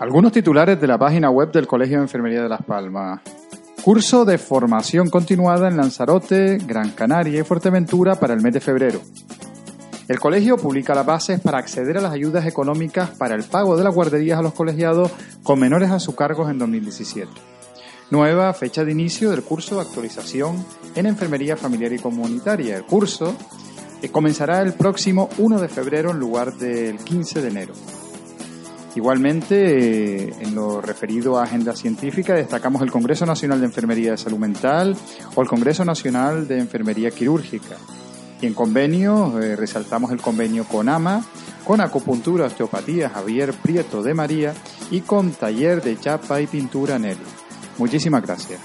Algunos titulares de la página web del Colegio de Enfermería de Las Palmas. Curso de formación continuada en Lanzarote, Gran Canaria y Fuerteventura para el mes de febrero. El colegio publica las bases para acceder a las ayudas económicas para el pago de las guarderías a los colegiados con menores a sus cargos en 2017. Nueva fecha de inicio del curso de actualización en enfermería familiar y comunitaria. El curso eh, comenzará el próximo 1 de febrero en lugar del 15 de enero. Igualmente, eh, en lo referido a agenda científica, destacamos el Congreso Nacional de Enfermería de Salud Mental o el Congreso Nacional de Enfermería Quirúrgica. Y en convenio, eh, resaltamos el convenio con AMA, con acupuntura, osteopatía Javier Prieto de María y con taller de chapa y pintura Nelly. Muchísimas gracias.